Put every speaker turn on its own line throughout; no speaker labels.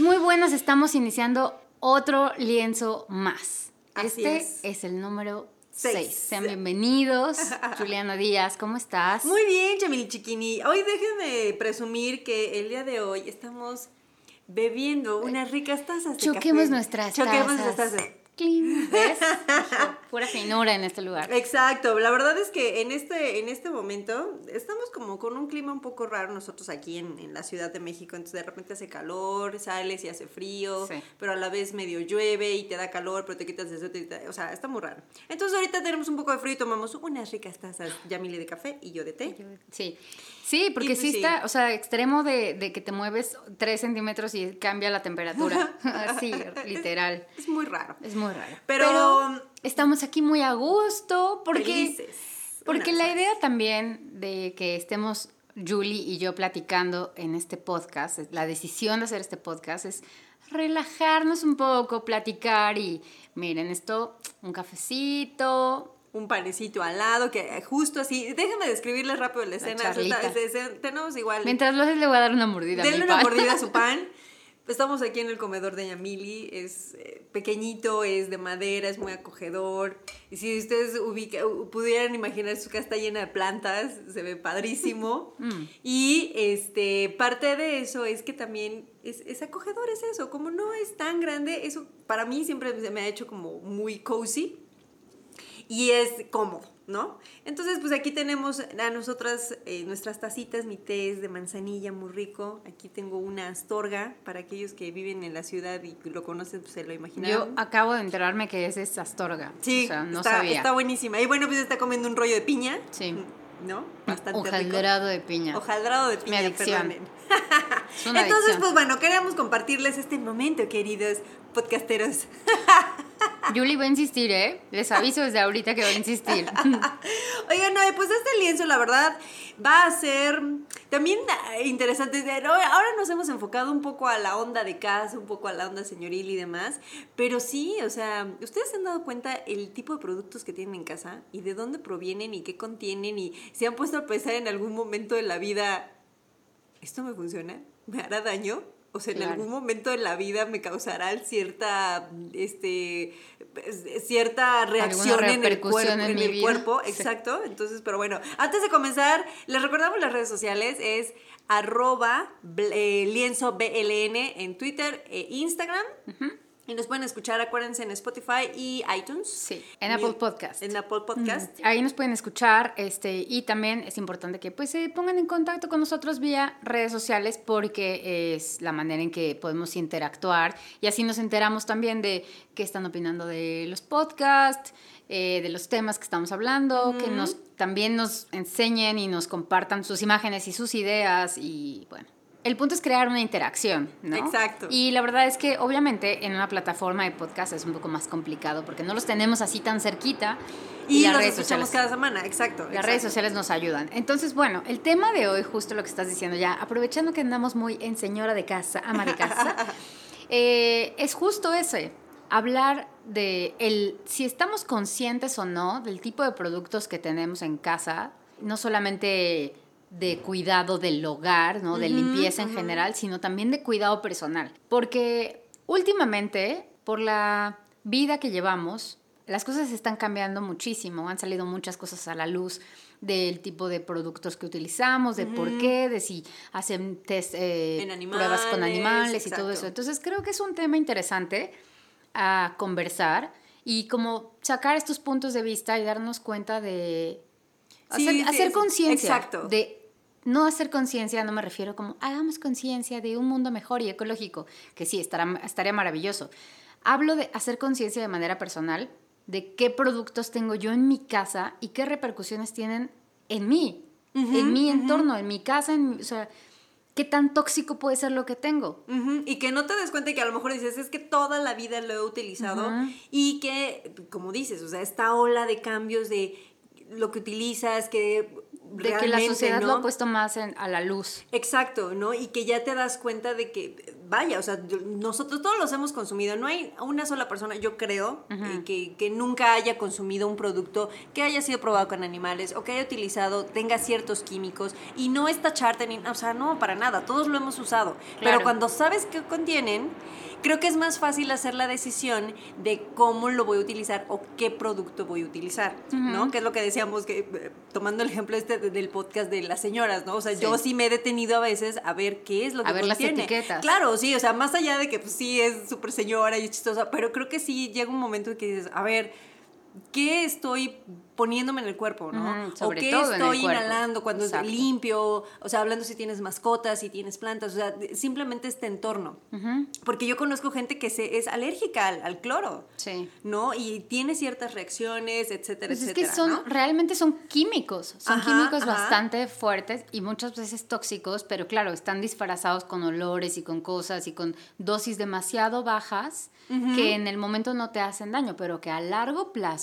Pues muy buenas, estamos iniciando otro lienzo más.
Así
este
es.
el número
Seis.
6. Sean bienvenidos. Juliana Díaz, ¿cómo estás?
Muy bien, Chamili Chiquini. Hoy déjenme presumir que el día de hoy estamos bebiendo unas ricas tazas de
Choquemos
café.
nuestras
Choquemos
tazas.
nuestras tazas.
Clean. ¿Ves? Pura finura en este lugar.
Exacto, la verdad es que en este, en este momento estamos como con un clima un poco raro nosotros aquí en, en la Ciudad de México, entonces de repente hace calor, sales y hace frío,
Sí.
pero a la vez medio llueve y te da calor, pero te quitas de te- o sea, está muy raro. Entonces ahorita tenemos un poco de frío y tomamos unas ricas tazas, Yamile de café y yo de té.
Sí. Sí, porque
pues
sí
sí.
está, o sea, extremo de, de que te mueves 3 centímetros y cambia la temperatura. Así, literal.
Es muy raro.
Es muy raro.
Pero-
estamos aquí muy a gusto porque,
Felices.
porque la idea también de que estemos Julie y yo platicando en este podcast, la decisión de hacer este podcast es relajarnos un poco, platicar y miren esto, un cafecito,
un panecito al lado, que justo así, déjenme describirles rápido la escena. Esta- tenemos igual,
mientras lo haces le voy a dar una mordida. a
denle una mordida a su pan. Estamos aquí en el comedor de Yamili, es eh, pequeñito, es de madera, es muy acogedor. Y si ustedes ubica- pudieran imaginar su casa está llena de plantas, se ve padrísimo.
Mm.
Y este, parte de eso es que también es, es acogedor, es eso. Como no es tan grande, eso para mí siempre se me ha hecho como muy cozy y es cómodo, ¿no? Entonces, pues aquí tenemos a nosotras eh, nuestras tacitas, mi té es de manzanilla muy rico. Aquí tengo una astorga para aquellos que viven en la ciudad y lo conocen, pues se lo
Yo
imaginaron.
acabo de enterarme que es esa astorga.
sí,
o sea, no
está,
sabía.
está buenísima. Y bueno, pues está comiendo un rollo de piña.
Sí.
¿No? Bastante rico.
Hojaldrado de piña.
Hojaldrado de piña,
adicción. Es una
Entonces,
adicción.
pues bueno, queríamos compartirles este momento, queridos podcasteros.
Julie va a insistir, ¿eh? Les aviso desde ahorita que va a insistir.
Oigan, no, pues este lienzo, la verdad, va a ser también ah, interesante. Ahora nos hemos enfocado un poco a la onda de casa, un poco a la onda señoril y demás, pero sí, o sea, ¿ustedes se han dado cuenta el tipo de productos que tienen en casa y de dónde provienen y qué contienen y se han puesto a pensar en algún momento de la vida, ¿esto me funciona? ¿Me hará daño? O sea, en algún momento de la vida me causará cierta, este, cierta reacción en el cuerpo,
en
en
mi
el
vida.
cuerpo,
Sí.
exacto. Entonces, pero bueno, antes de comenzar, les recordamos las redes sociales, es arroba eh, lienzo BLN en Twitter e Instagram. Y nos pueden escuchar, acuérdense, en Spotify y iTunes.
Sí, en Apple Podcast.
En Apple Podcast.
Ahí nos pueden escuchar este, y también es importante que pues, se pongan en contacto con nosotros vía redes sociales porque es la manera en que podemos interactuar y así nos enteramos también de qué están opinando de los podcasts, eh, de los temas que estamos hablando, que nos también nos enseñen y nos compartan sus imágenes y sus ideas y bueno. El punto es crear una interacción, ¿no?
Exacto.
Y la verdad es que obviamente en una plataforma de podcast es un poco más complicado porque no los tenemos así tan cerquita.
Y,
las redes
escuchamos
sociales.
cada semana, exacto.
Las
exacto.
redes sociales nos ayudan. Entonces, bueno, el tema de hoy, justo lo que estás diciendo ya, aprovechando que andamos muy en señora de casa, ama de casa, eh, es justo ese, hablar de el, si estamos conscientes o no del tipo de productos que tenemos en casa, no solamente de cuidado del hogar, ¿no? de limpieza en general, sino también de cuidado personal. Porque últimamente, por la vida que llevamos, las cosas están cambiando muchísimo, han salido muchas cosas a la luz del tipo de productos que utilizamos, de por qué, de si hacen test, eh, pruebas con
animales,
y todo eso. Entonces creo que es un tema interesante a conversar y como sacar estos puntos de vista y darnos cuenta de hacer,
sí,
hacer
sí,
conciencia de no hacer conciencia, no me refiero como hagamos conciencia de un mundo mejor y ecológico, que sí, estará, estaría maravilloso. Hablo de hacer conciencia de manera personal de qué productos tengo yo en mi casa y qué repercusiones tienen en mí, en mi entorno, en mi casa, en mi- o sea, qué tan tóxico puede ser lo que tengo.
Y que no te des cuenta que a lo mejor dices, es que toda la vida lo he utilizado y que, como dices, o sea, esta ola de cambios de lo que utilizas, que
De que la sociedad
¿no?
lo ha puesto más en- a la luz.
Exacto, ¿no? Y que ya te das cuenta de que vaya, o sea, nosotros todos los hemos consumido. No hay una sola persona, yo creo, eh, que, que, nunca haya consumido un producto que haya sido probado con animales o que haya utilizado, tenga ciertos químicos y no es tacharte ni, o sea, no, para nada, todos lo hemos usado. Pero cuando sabes qué contienen, creo que es más fácil hacer la decisión de cómo lo voy a utilizar o qué producto voy a utilizar, ¿no? Que es lo que decíamos, que eh, tomando el ejemplo este del podcast de las señoras, ¿no? O sea, yo sí me he detenido a veces a ver qué es lo que
a ver las etiquetas.
Claro, sí, o sea, más allá de que pues, sí es súper señora y es chistosa, pero creo que sí llega un momento en que dices, a ver, ¿qué estoy poniéndome en el cuerpo, ¿no? o qué estoy inhalando cuando es limpio, o sea, hablando si tienes mascotas, si tienes plantas, o sea, simplemente este entorno. Porque yo conozco gente que se, es alérgica al, cloro, sí. ¿no? Y tiene ciertas reacciones, etcétera, pues etcétera.
Es que son, realmente son químicos, son químicos bastante fuertes y muchas veces tóxicos, pero claro, están disfrazados con olores y con cosas y con dosis demasiado bajas que en el momento no te hacen daño, pero que a largo plazo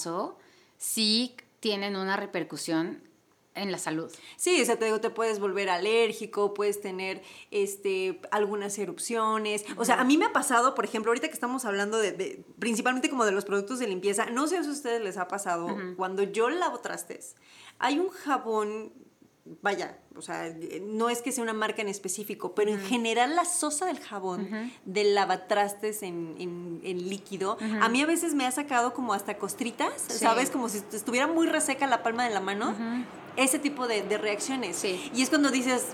sí tienen una repercusión en la salud.
Sí, o sea, te digo, te puedes volver alérgico, puedes tener este, algunas erupciones. O sea, a mí me ha pasado, por ejemplo, ahorita que estamos hablando de, principalmente como de los productos de limpieza, no sé si a ustedes les ha pasado, cuando yo lavo trastes, hay un jabón vaya, o sea, no es que sea una marca en específico, pero en general la sosa del jabón, del lavatrastes en, líquido, a mí a veces me ha sacado como hasta costritas, ¿sabes? Como si estuviera muy reseca la palma de la mano. Ese tipo de, de reacciones. Y es cuando dices,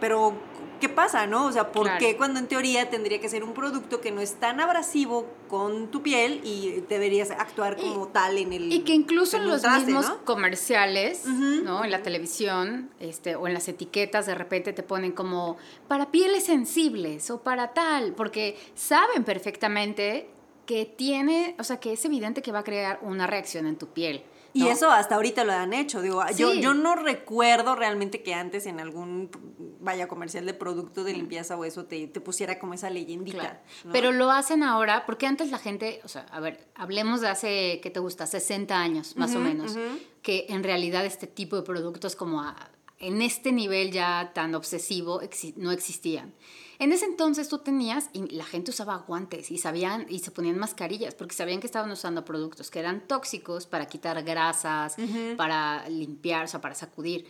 pero ¿qué pasa, no? O sea, ¿por qué cuando en teoría tendría que ser un producto que no es tan abrasivo con tu piel y deberías actuar como tal en el...
Y que incluso en los mismos comerciales, ¿no? En la televisión este, o en las etiquetas de repente te ponen como para pieles sensibles o para tal, porque saben perfectamente que tiene, o sea, que es evidente que va a crear una reacción en tu piel.
Y eso hasta ahorita lo han hecho. Digo, yo, yo no recuerdo realmente que antes en algún vaya comercial de producto de limpieza o eso te, pusiera como esa leyendita.
Pero lo hacen ahora, porque antes la gente, o sea, a ver, hablemos de hace, ¿qué te gusta? 60 años, más o menos, que en realidad este tipo de productos como en este nivel ya tan obsesivo no existían. En ese entonces tú tenías, y la gente usaba guantes y sabían, y se ponían mascarillas, porque sabían que estaban usando productos que eran tóxicos para quitar grasas, para limpiar, o sea, para sacudir.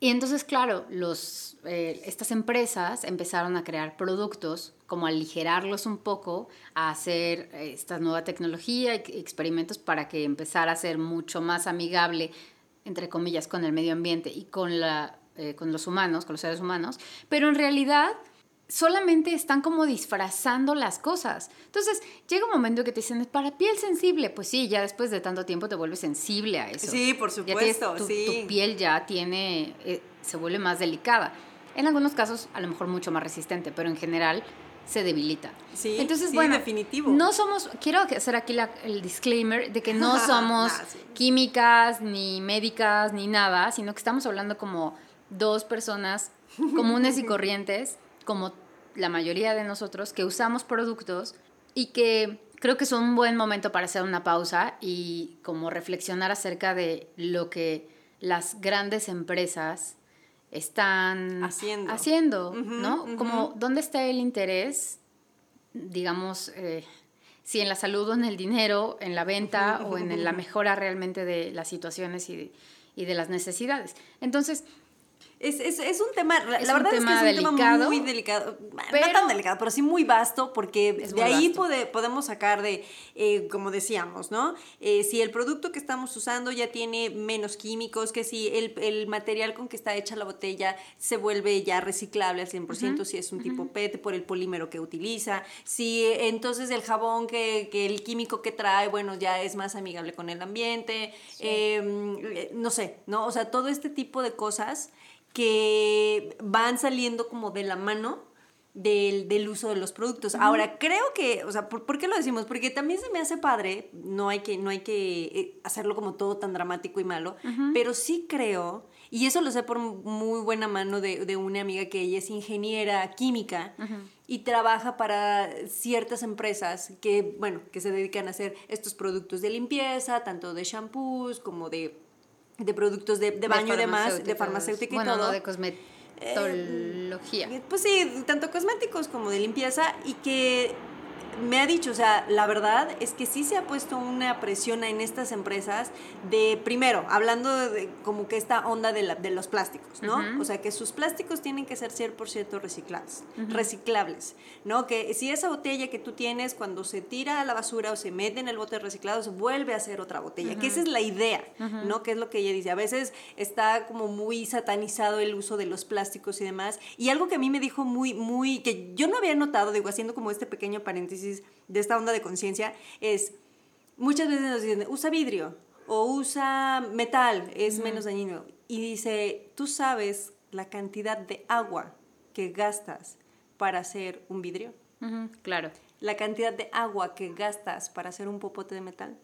Y entonces, claro, los, eh, estas empresas empezaron a crear productos, como aligerarlos un poco, a hacer eh, esta nueva tecnología, experimentos para que empezara a ser mucho más amigable, entre comillas, con el medio ambiente y con, la, eh, con los humanos, con los seres humanos. Pero en realidad solamente están como disfrazando las cosas. Entonces, llega un momento que te dicen, para piel sensible, pues sí, ya después de tanto tiempo te vuelves sensible a eso.
Sí, por supuesto,
tu,
sí.
Tu piel ya tiene, eh, se vuelve más delicada. En algunos casos, a lo mejor mucho más resistente, pero en general se debilita.
Sí, Entonces, bueno, definitivo.
No somos, quiero hacer aquí el disclaimer de que no somos químicas, ni médicas, ni nada, sino que estamos hablando como dos personas comunes y corrientes, como la mayoría de nosotros que usamos productos y que creo que es un buen momento para hacer una pausa y como reflexionar acerca de lo que las grandes empresas están
haciendo,
haciendo ¿no? Como dónde está el interés, digamos, eh, si en la salud o en el dinero, en la venta o en la mejora realmente de las situaciones y y de las necesidades. Entonces,
es, es, es, un tema, la verdad es que es un tema muy delicado, pero, no tan delicado, pero sí muy vasto, porque de ahí podemos sacar de, eh, como decíamos, ¿no? Eh, si el producto que estamos usando ya tiene menos químicos, que si el, el, material con que está hecha la botella se vuelve ya reciclable al 100%, si es un tipo PET por el polímero que utiliza, si entonces el jabón que, que, el químico que trae, bueno, ya es más amigable con el ambiente, em, eh, no sé, ¿no? O sea, todo este tipo de cosas que van saliendo como de la mano del, del uso de los productos. Ahora, creo que, o sea, ¿por, qué lo decimos? Porque también se me hace padre, no hay que, no hay que eh, hacerlo como todo tan dramático y malo, pero sí creo, y eso lo sé por muy buena mano de, de una amiga que ella es ingeniera química y trabaja para ciertas empresas que, bueno, que se dedican a hacer estos productos de limpieza, tanto de shampoos como de de productos de, baño y demás, de farmacéutica y
bueno,
todo.
de cosmética. Dermatología.
Eh, pues sí, tanto cosméticos como de limpieza y que me ha dicho, o sea, la verdad es que sí se ha puesto una presión en estas empresas de, primero, hablando de como que esta onda de, la- de los plásticos, ¿no? O sea, que sus plásticos tienen que ser 100% reciclables, reciclables, ¿no? Que si esa botella que tú tienes cuando se tira a la basura o se mete en el bote reciclado, se vuelve a hacer otra botella, que esa es la idea, ¿no? Que es lo que ella dice. A veces está como muy satanizado el uso de los plásticos y demás. Y algo que a mí me dijo muy, muy, que yo no había notado, digo, haciendo como este pequeño paréntesis de esta onda de conciencia, es muchas veces nos dicen, usa vidrio o usa metal, es menos dañino. Y dice, tú sabes la cantidad de agua que gastas para hacer un vidrio,
Claro.
la cantidad de agua que gastas para hacer un popote de metal.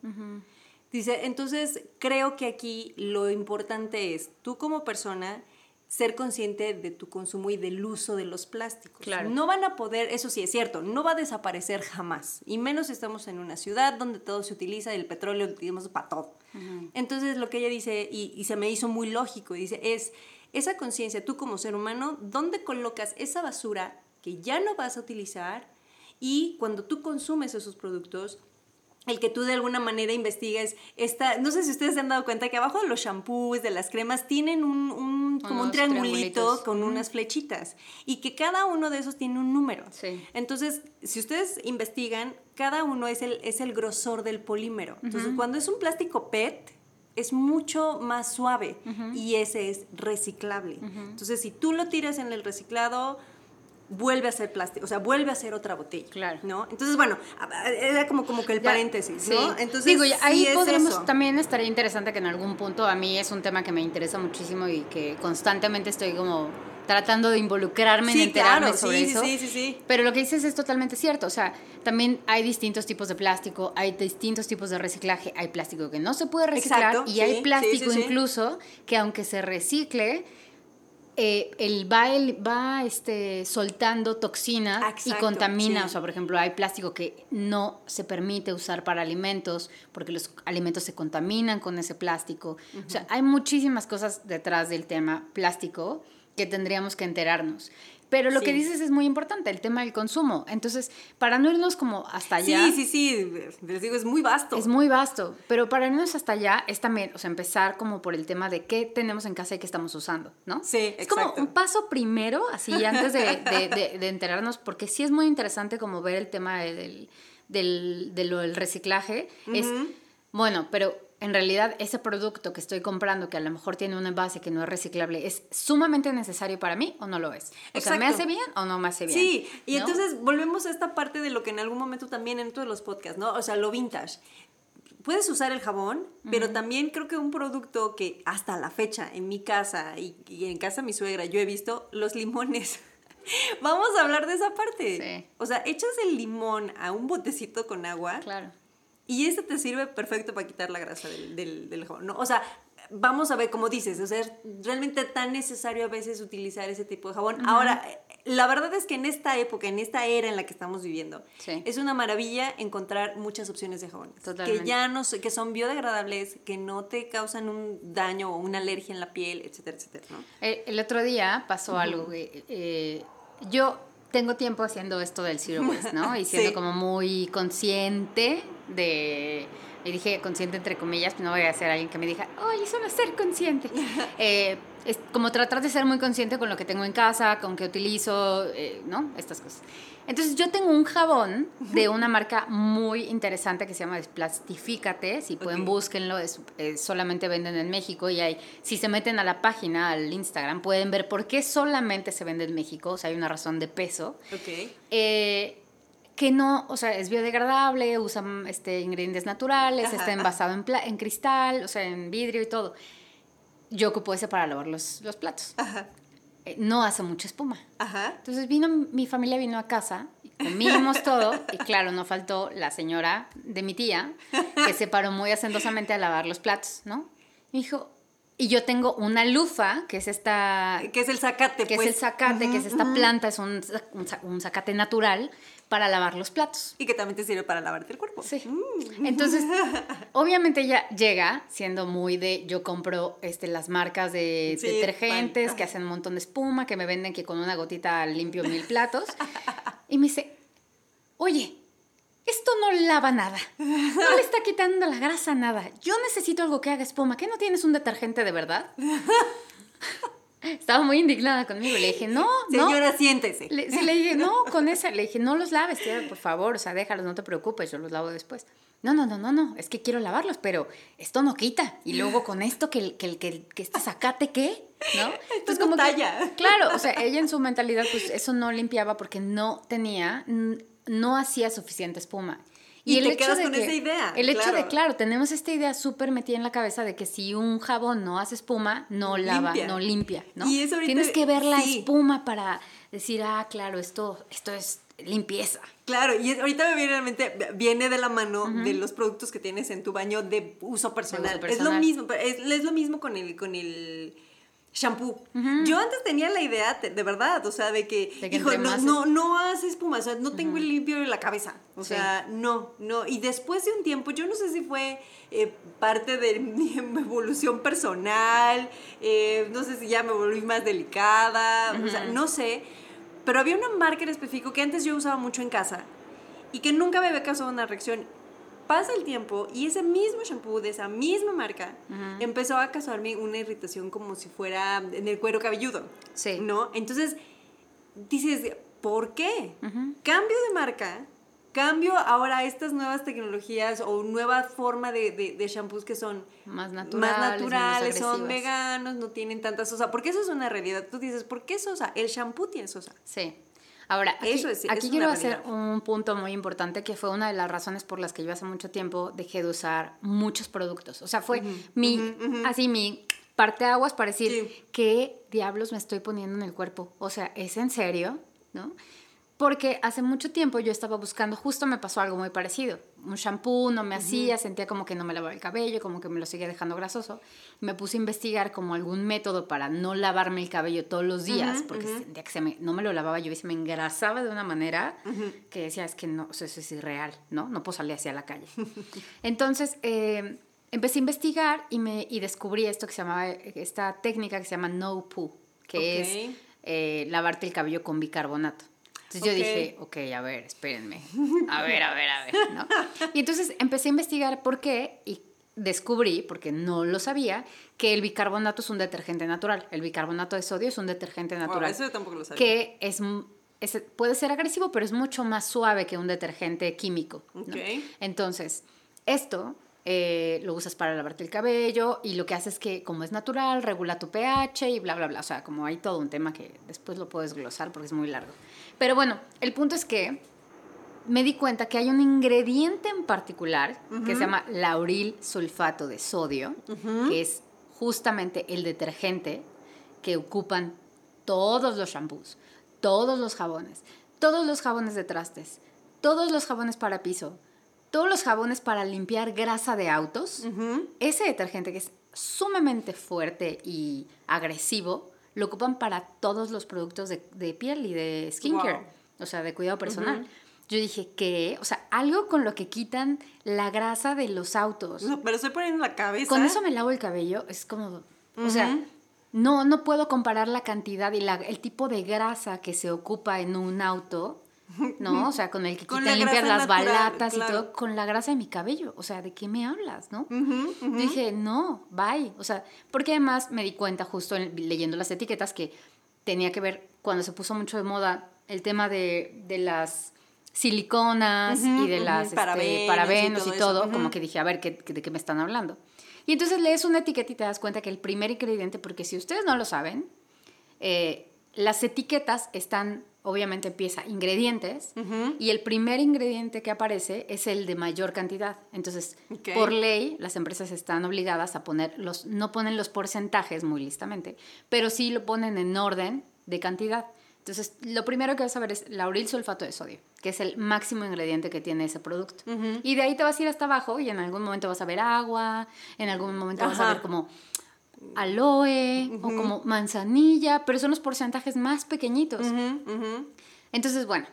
Dice, entonces creo que aquí lo importante es tú como persona ser consciente de tu consumo y del uso de los plásticos.
Claro.
No van a poder, eso sí es cierto, no va a desaparecer jamás. Y menos estamos en una ciudad donde todo se utiliza, el petróleo lo utilizamos para todo. Entonces lo que ella dice, y, y se me hizo muy lógico, dice, es esa conciencia, tú como ser humano, ¿dónde colocas esa basura que ya no vas a utilizar? Y cuando tú consumes esos productos, el que tú de alguna manera investigues esta, no sé si ustedes se han dado cuenta que abajo de los shampoos, de las cremas, tienen un, un- como un triangulito con unas flechitas y que cada uno de esos tiene un número.
Sí.
Entonces, si ustedes investigan, cada uno es el, es el grosor del polímero. Entonces, cuando es un plástico PET, es mucho más suave y ese es reciclable. Entonces, si tú lo tiras en el reciclado, vuelve a ser plástico, o sea, vuelve a ser otra botella.
Claro.
¿no? Entonces, bueno, era como, como que el
Ya,
paréntesis,
sí.
¿no? Entonces,
Digo, ahí
sí
podremos, también estaría interesante que en algún punto, a mí es un tema que me interesa muchísimo y que constantemente estoy como tratando de involucrarme
Sí,
en enterarme
claro,
sobre
sí,
eso.
sí, sí, sí.
Pero lo que dices es totalmente cierto, o sea, también hay distintos tipos de plástico, hay distintos tipos de reciclaje, hay plástico que no se puede reciclar
Exacto,
y
sí,
hay plástico incluso que aunque se recicle, eh, el va, el, va este, soltando toxina y contamina.
sí.
O sea, por ejemplo, hay plástico que no se permite usar para alimentos porque los alimentos se contaminan con ese plástico. O sea, hay muchísimas cosas detrás del tema plástico que tendríamos que enterarnos. Pero lo que dices es muy importante, el tema del consumo. Entonces, para no irnos como hasta allá.
Sí, sí, sí, les digo, es muy vasto.
Es muy vasto, pero para irnos hasta allá es también, o sea, empezar como por el tema de qué tenemos en casa y qué estamos usando, ¿no?
Sí,
Es como un paso primero, así antes de, de- de- de enterarnos, porque sí es muy interesante como ver el tema de- del, del, del reciclaje. Es, bueno, pero en realidad ese producto que estoy comprando, que a lo mejor tiene un envase que no es reciclable, ¿es sumamente necesario para mí o no lo es? O sea, ¿me hace bien o no me hace bien?
Sí, y
¿No?
entonces volvemos a esta parte de lo que en algún momento también en todos los podcasts, ¿no? O sea, lo vintage. Puedes usar el jabón, pero también creo que un producto que hasta la fecha en mi casa y, y en casa de mi suegra yo he visto los limones. Vamos a hablar de esa parte.
Sí.
O sea, echas el limón a un botecito con agua
Claro.
Y ese te sirve perfecto para quitar la grasa del, del, del jabón. ¿no? O sea, vamos a ver, como dices, o sea, es realmente tan necesario a veces utilizar ese tipo de jabón. Ahora, eh, la verdad es que en esta época, en esta era en la que estamos viviendo,
Sí.
es una maravilla encontrar muchas opciones de jabones.
Totalmente.
Que ya no que son biodegradables, que no te causan un daño o una alergia en la piel, etcétera, etcétera, ¿no?
El, el otro día pasó algo. que, eh, yo tengo tiempo haciendo esto del Zero Waste, ¿no? Y siendo
Sí.
como muy consciente de. Y dije consciente entre comillas, no voy a ser alguien que me diga, oye, eso no es ser consciente. Eh, es como tratar de ser muy consciente con lo que tengo en casa, con qué utilizo, eh, ¿no? Estas cosas. Entonces yo tengo un jabón de una marca muy interesante que se llama Desplastifícate, si pueden
Ok.
búsquenlo, es, eh, solamente venden en México y hay, si se meten a la página, al Instagram, pueden ver por qué solamente se vende en México, o sea, hay una razón de peso.
Ok.
Eh, que no, o sea, es biodegradable, usa este, ingredientes naturales,
Ajá,
está envasado en, cristal, o sea, en vidrio y todo. Yo ocupo ese para lavar los, los platos.
Ajá.
Eh, no hace mucha espuma.
Ajá.
Entonces vino, mi familia vino a casa, y comimos todo, y claro, no faltó la señora de mi tía, que se paró muy hacendosamente a lavar los platos, ¿no? Me dijo, Y yo tengo una lufa, que es esta...
Que es el zacate,
Que
pues.
es el zacate, que es esta planta, es un, un, un zacate natural para lavar los platos.
Y que también te sirve para lavarte el cuerpo.
Sí.
Mm.
Entonces, obviamente ella llega siendo muy de, yo compro este, las marcas de
Sí,
detergentes
pan.
que hacen un montón de espuma, que me venden que con una gotita limpio mil platos. Y me dice, oye, esto no lava nada. No le está quitando la grasa a nada. Yo necesito algo que haga espuma. ¿Qué no tienes un detergente de verdad? Estaba muy indignada conmigo. Le dije, no, no.
Señora, siéntese.
Le, sí, le dije, no, con esa, le dije, no los laves, tía, por favor, o sea, déjalos, no te preocupes, yo los lavo después. No, no, no, no, no, es que quiero lavarlos, pero esto no quita. Y luego con esto, que, el- que, el- que, que este zacate, ¿qué? ¿No? Entonces,
no
que-
talla.
claro, o sea, ella en su mentalidad, pues eso no limpiaba porque no tenía, no hacía suficiente espuma.
Y te quedas con esa idea,
El hecho de,
claro.
tenemos esta idea súper metida en la cabeza de que si un jabón no hace espuma, no lava,
Limpia.
no limpia, ¿no?
Y eso ahorita-
Tienes que ver la
sí.
espuma para decir, ah, claro, esto, esto es limpieza.
Claro, y ahorita me viene a la mente, viene de la mano de los productos que tienes en tu baño de uso personal.
uso
Es lo mismo, es, es lo mismo con el, con el shampoo. Yo antes tenía la idea, de verdad, o sea, de que,
De que
hijo, no, no, no hace espuma, o sea, no tengo el limpio en la cabeza. O
Sí.
sea, no, no. Y después de un tiempo, yo no sé si fue eh, parte de mi evolución personal, eh, no sé si ya me volví más delicada, o sea, no sé. Pero había una marca en específico que antes yo usaba mucho en casa y que nunca me había causado una reacción. Pasa el tiempo y ese mismo shampoo de esa misma marca empezó a causarme una irritación como si fuera en el cuero cabelludo.
Sí.
¿No? Entonces dices, ¿por qué? Cambio de marca, cambio ahora estas nuevas tecnologías o nueva forma de, de, de shampoos que son
Más
más
naturales, menos
naturales, son veganos, no tienen tanta sosa. Porque eso es una realidad. Tú dices, ¿por qué sosa? El shampoo tiene sosa.
Sí. Ahora, aquí,
Eso es-
aquí
es
quiero hacer un punto muy importante que fue una de las razones por las que yo hace mucho tiempo dejé de usar muchos productos. O sea, fue mi, así mi parteaguas para decir,
Sí.
¿qué diablos me estoy poniendo en el cuerpo? O sea, ¿es en serio? ¿No? Porque hace mucho tiempo yo estaba buscando, justo me pasó algo muy parecido. Un shampoo no me hacía, sentía como que no me lavaba el cabello, como que me lo seguía dejando grasoso. Me puse a investigar como algún método para no lavarme el cabello todos los días, porque sentía que se me, no me lo lavaba yo y se me engrasaba de una manera que decía, es que no, eso es irreal, ¿no? No puedo salir hacia la calle. Entonces, eh, empecé a investigar y, me, y descubrí esto que se llamaba, esta técnica que se llama no poo, que es eh, lavarte el cabello con bicarbonato. Entonces yo dije, ok, a ver, espérenme. A ver, a ver, a ver. ¿no? Y entonces empecé a investigar por qué y descubrí, porque no lo sabía, que el bicarbonato es un detergente natural. El bicarbonato de sodio es un detergente
Wow,
natural.
eso yo tampoco lo sabía.
que es, puede ser agresivo, pero es mucho más suave que un detergente químico. ¿no?
Ok.
Entonces, esto eh, lo usas para lavarte el cabello y lo que hace es que, como es natural, regula tu pH y bla, bla, bla. O sea, como hay todo un tema que después lo puedes glosar porque es muy largo. Pero bueno, el punto es que me di cuenta que hay un ingrediente en particular que se llama lauril sulfato de sodio, que es justamente el detergente que ocupan todos los shampoos, todos los jabones, todos los jabones de trastes, todos los jabones para piso, todos los jabones para limpiar grasa de autos. Ese detergente que es sumamente fuerte y agresivo, lo ocupan para todos los productos de, de piel y de skincare,
Wow.
o sea, de cuidado personal. Yo dije, ¿qué? O sea, algo con lo que quitan la grasa de los autos.
No, pero estoy poniendo la cabeza.
Con eso me lavo el cabello, es como, o sea, no, no puedo comparar la cantidad y la, el tipo de grasa que se ocupa en un auto, ¿no? O sea, con el que quitan limpiar las
natural,
balatas y todo, con la grasa de mi cabello. O sea, ¿de qué me hablas, no?
Ujú.
Dije, no, bye. O sea, porque además me di cuenta justo en- leyendo las etiquetas que tenía que ver cuando se puso mucho de moda el tema de, de las siliconas y de las este,
parabenos y todo
como que dije, a ver, ¿qué, qué- ¿de qué me están hablando? Y entonces lees una etiqueta y te das cuenta que el primer ingrediente, porque si ustedes no lo saben, eh, las etiquetas están, obviamente empieza ingredientes, y el primer ingrediente que aparece es el de mayor cantidad. Entonces, por ley, las empresas están obligadas a poner los, no ponen los porcentajes muy listamente, pero sí lo ponen en orden de cantidad. Entonces, lo primero que vas a ver es lauril sulfato de sodio, que es el máximo ingrediente que tiene ese producto. Y de ahí te vas a ir hasta abajo y en algún momento vas a ver agua, en algún momento vas a
Ajá.
ver como aloe o como manzanilla, pero son los porcentajes más pequeñitos. Entonces, bueno,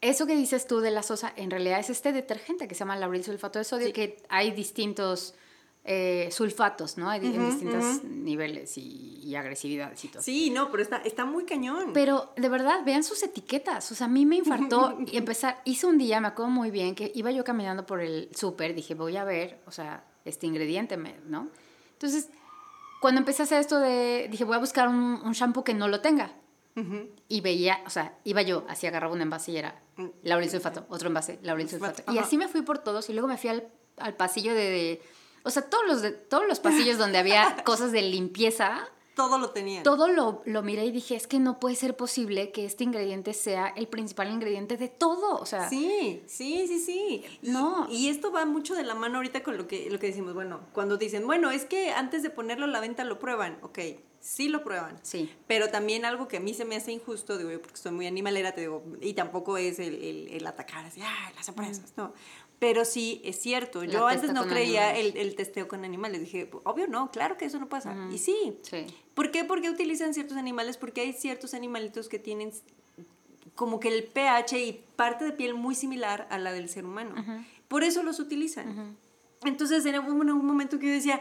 eso que dices tú de la sosa, en realidad es este detergente que se llama lauril sulfato de sodio, que hay distintos eh, sulfatos, ¿no? Hay en distintos niveles y, agresividades y todo.
Sí, no, pero está, está muy cañón.
Pero de verdad, vean sus etiquetas. O sea, a mí me infartó y empezar. Hice un día, me acuerdo muy bien, que iba yo caminando por el súper, dije, voy a ver, o sea, este ingrediente, ¿no? Entonces, cuando empecé a hacer esto de. Dije, voy a buscar un, un shampoo que no lo tenga. Y veía, o sea, iba yo, así agarraba un envase y era mm. laurel sulfato, otro envase, laurel sulfato. Y así me fui por todos y luego me fui al, al pasillo de o sea, todos los, de, todos los pasillos donde había cosas de limpieza.
Todo lo tenía.
Todo lo, lo miré y dije, es que no puede ser posible que este ingrediente sea el principal ingrediente de todo. O sea.
Sí, sí, sí, sí. No. Y, esto va mucho de la mano ahorita con lo que, lo que decimos. Bueno, cuando dicen, bueno, es que antes de ponerlo a la venta lo prueban. Ok, sí lo prueban.
Sí.
Pero también algo que a mí se me hace injusto, digo, porque soy muy animalera, te digo, y tampoco es el, el, el atacar así, ah, las sorpresas, no. Pero sí, es cierto. Yo antes no creía el, el, testeo con animales. Dije, obvio no, claro que eso no pasa. Y sí.
sí.
¿Por qué? Porque utilizan ciertos animales. Porque hay ciertos animalitos que tienen como que el pH y parte de piel muy similar a la del ser humano. Por eso los utilizan. Entonces, en un, un momento que yo decía,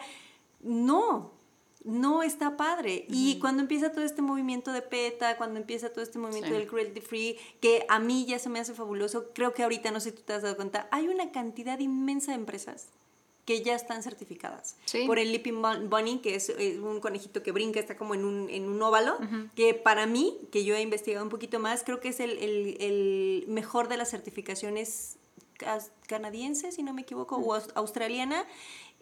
no, no está padre. Y cuando empieza todo este movimiento de PETA, cuando empieza todo este movimiento del cruelty free, que a mí ya se me hace fabuloso, creo que ahorita, no sé si tú te has dado cuenta, hay una cantidad inmensa de empresas que ya están certificadas por el Leaping Bunny, que es, un conejito que brinca, está como en un, en un óvalo, que para mí, que yo he investigado un poquito más, creo que es el, el, el mejor de las certificaciones canadienses, si no me equivoco, o australiana,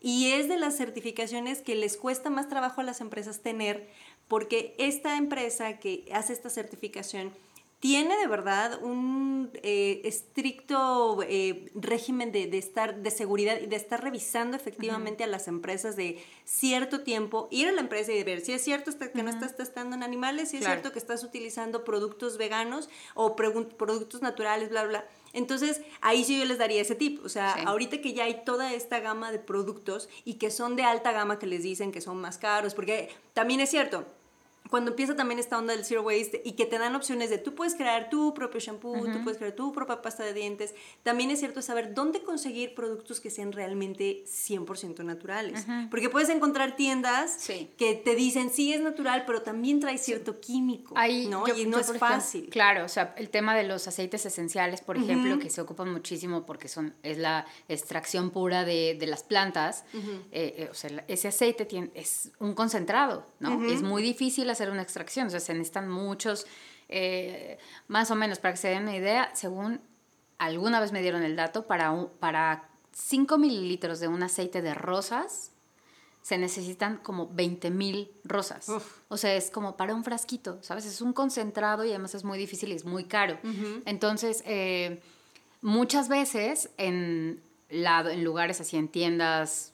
y es de las certificaciones que les cuesta más trabajo a las empresas tener, porque esta empresa que hace esta certificación tiene de verdad un eh, estricto eh, régimen de, de, estar de seguridad y de estar revisando efectivamente a las empresas de cierto tiempo, ir a la empresa y ver si es cierto que no estás testando en animales, si es cierto que estás utilizando productos veganos o productos naturales, bla, bla. Entonces, ahí sí yo les daría ese tip. O sea, ahorita que ya hay toda esta gama de productos y que son de alta gama que les dicen que son más caros, porque también es cierto, cuando empieza también esta onda del zero waste y que te dan opciones de tú puedes crear tu propio shampoo, tú puedes crear tu propia pasta de dientes, también es cierto saber dónde conseguir productos que sean realmente 100% naturales. Porque puedes encontrar tiendas que te dicen sí es natural, pero también trae cierto químico, ¿no? y no es fácil.
claro, o sea, el tema de los aceites esenciales, por ejemplo, que se ocupan muchísimo porque son es la extracción pura de, de las plantas, eh, eh, o sea, ese aceite tiene, es un concentrado, ¿no? Es muy difícil hacer hacer una extracción, o sea, se necesitan muchos, eh, más o menos, para que se den una idea, según alguna vez me dieron el dato, para, para 5 mililitros de un aceite de rosas, se necesitan como 20 mil rosas. O sea, es como para un frasquito, ¿sabes? Es un concentrado y además es muy difícil y es muy caro. Entonces, eh, muchas veces en, en lugares así, en tiendas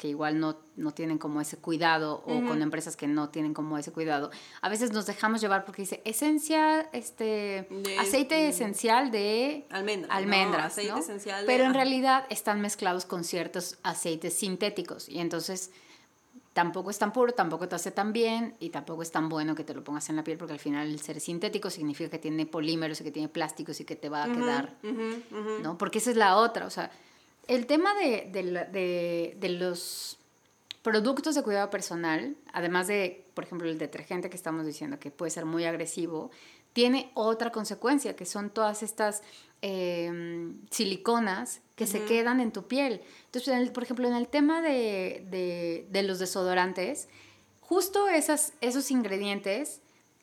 que igual no, no tienen como ese cuidado o con empresas que no tienen como ese cuidado. A veces nos dejamos llevar porque dice esencia, este, aceite esencial de almendras, Pero en realidad están mezclados con ciertos aceites sintéticos y entonces tampoco es tan puro, tampoco te hace tan bien y tampoco es tan bueno que te lo pongas en la piel porque al final el ser sintético significa que tiene polímeros y que tiene plásticos y que te va a quedar, ¿no? Porque esa es la otra, o sea, el tema de, los productos de cuidado personal, además de, por ejemplo, el detergente que estamos diciendo que puede ser muy agresivo, tiene otra consecuencia, que son todas estas em, siliconas que se quedan en tu piel. Entonces, por ejemplo, en el tema de, los desodorantes, justo esas, esos ingredientes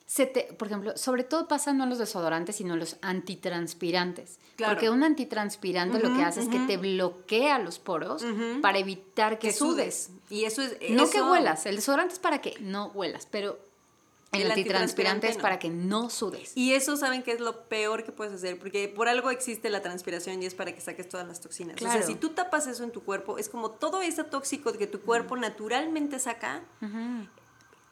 se te, por ejemplo, sobre todo pasa no en los desodorantes, sino en los antitranspirantes. Porque un antitranspirante lo que hace es que te bloquea los poros para evitar que, sudes.
Y eso es...
No que huelas, el desodorante es para que no huelas, pero el, antitranspirante, es para que no sudes.
Y eso saben que es lo peor que puedes hacer, porque por algo existe la transpiración y es para que saques todas las toxinas. Claro. O sea, si tú tapas eso en tu cuerpo, es como todo ese tóxico que tu cuerpo naturalmente saca,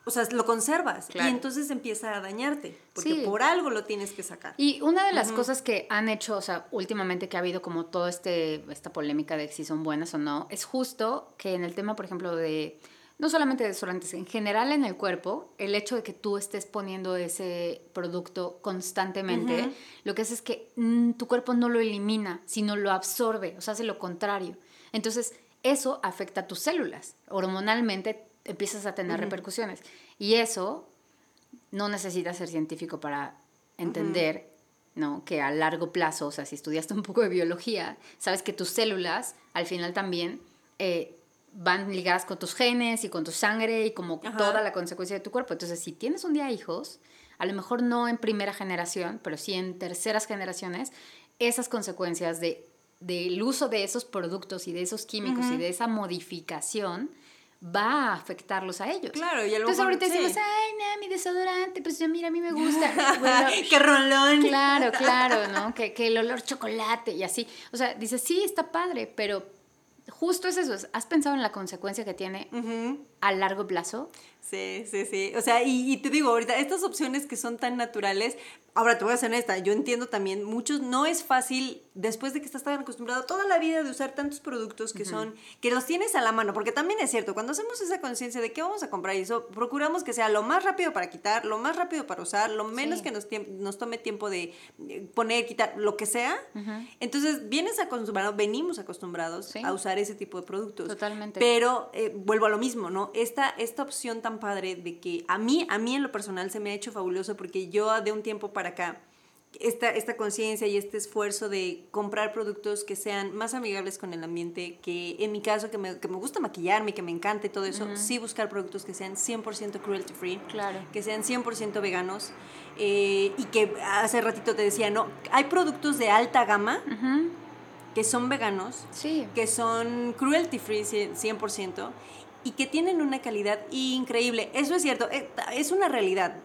o sea, lo conservas y entonces empieza a dañarte, porque por algo lo tienes que sacar.
Y una de las cosas que han hecho, o sea, últimamente que ha habido como toda este, esta polémica de si son buenas o no, es justo que en el tema, por ejemplo, de no solamente desodorantes, en general en el cuerpo, el hecho de que tú estés poniendo ese producto constantemente, lo que hace es que mm, tu cuerpo no lo elimina, sino lo absorbe, o sea, hace lo contrario. Entonces, eso afecta a tus células. Hormonalmente empiezas a tener repercusiones. Y eso no necesitas ser científico para entender ¿no? Que a largo plazo, o sea, si estudiaste un poco de biología, sabes que tus células al final también eh, van ligadas con tus genes y con tu sangre y como toda la consecuencia de tu cuerpo. Entonces, si tienes un día hijos, a lo mejor no en primera generación, pero sí en terceras generaciones, esas consecuencias de, del uso de esos productos y de esos químicos y de esa modificación va a afectarlos a ellos.
Claro, y a lo
Entonces ahorita decimos, ay, no, mi desodorante, pues yo, mira, a mí me gusta.
¡Qué rolón!
Claro, claro, ¿no? Que, que el olor chocolate y así. O sea, dices, sí, está padre, pero justo es eso. ¿Has pensado en la consecuencia que tiene a largo plazo?
Sí, sí, sí. O sea, y, y, te digo, ahorita, estas opciones que son tan naturales, Ahora te voy a ser honesta, yo entiendo también, muchos no es fácil, después de que estás tan acostumbrado toda la vida de usar tantos productos que son, que los tienes a la mano, porque también es cierto, cuando hacemos esa conciencia de qué vamos a comprar y eso, procuramos que sea lo más rápido para quitar, lo más rápido para usar, lo menos que nos, nos tome tiempo de poner, quitar, lo que sea. Entonces, vienes acostumbrado, venimos acostumbrados a usar ese tipo de productos.
Totalmente.
Pero eh, vuelvo a lo mismo, ¿no? Esta, esta opción tan padre de que a mí, a mí en lo personal se me ha hecho fabuloso porque yo de un tiempo para acá, esta, esta conciencia y este esfuerzo de comprar productos que sean más amigables con el ambiente, que en mi caso, que me, que me gusta maquillarme, que me encante todo eso, sí buscar productos que sean 100% cruelty free,
claro.
que sean 100% veganos, eh, y que hace ratito te decía, no, hay productos de alta gama que son veganos,
sí.
que son cruelty free 100%, y que tienen una calidad increíble. Eso es cierto, eh, es una realidad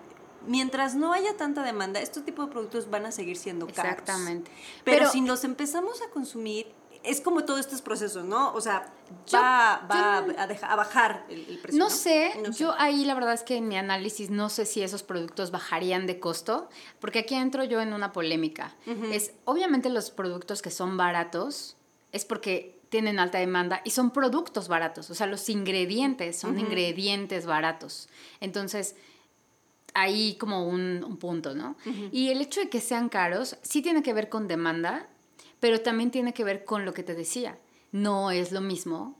mientras no haya tanta demanda, estos tipos de productos van a seguir siendo caros.
Exactamente.
Pero, si los empezamos a consumir, es como todos estos procesos, ¿no? O sea, va, va a, bajar el, precio.
No, Sé, yo ahí la verdad es que en mi análisis no sé si esos productos bajarían de costo, porque aquí entro yo en una polémica. Es, obviamente los productos que son baratos es porque tienen alta demanda y son productos baratos, o sea, los ingredientes son ingredientes baratos. Entonces, ahí como un, punto, ¿no? Y el hecho de que sean caros sí tiene que ver con demanda, pero también tiene que ver con lo que te decía. No es lo mismo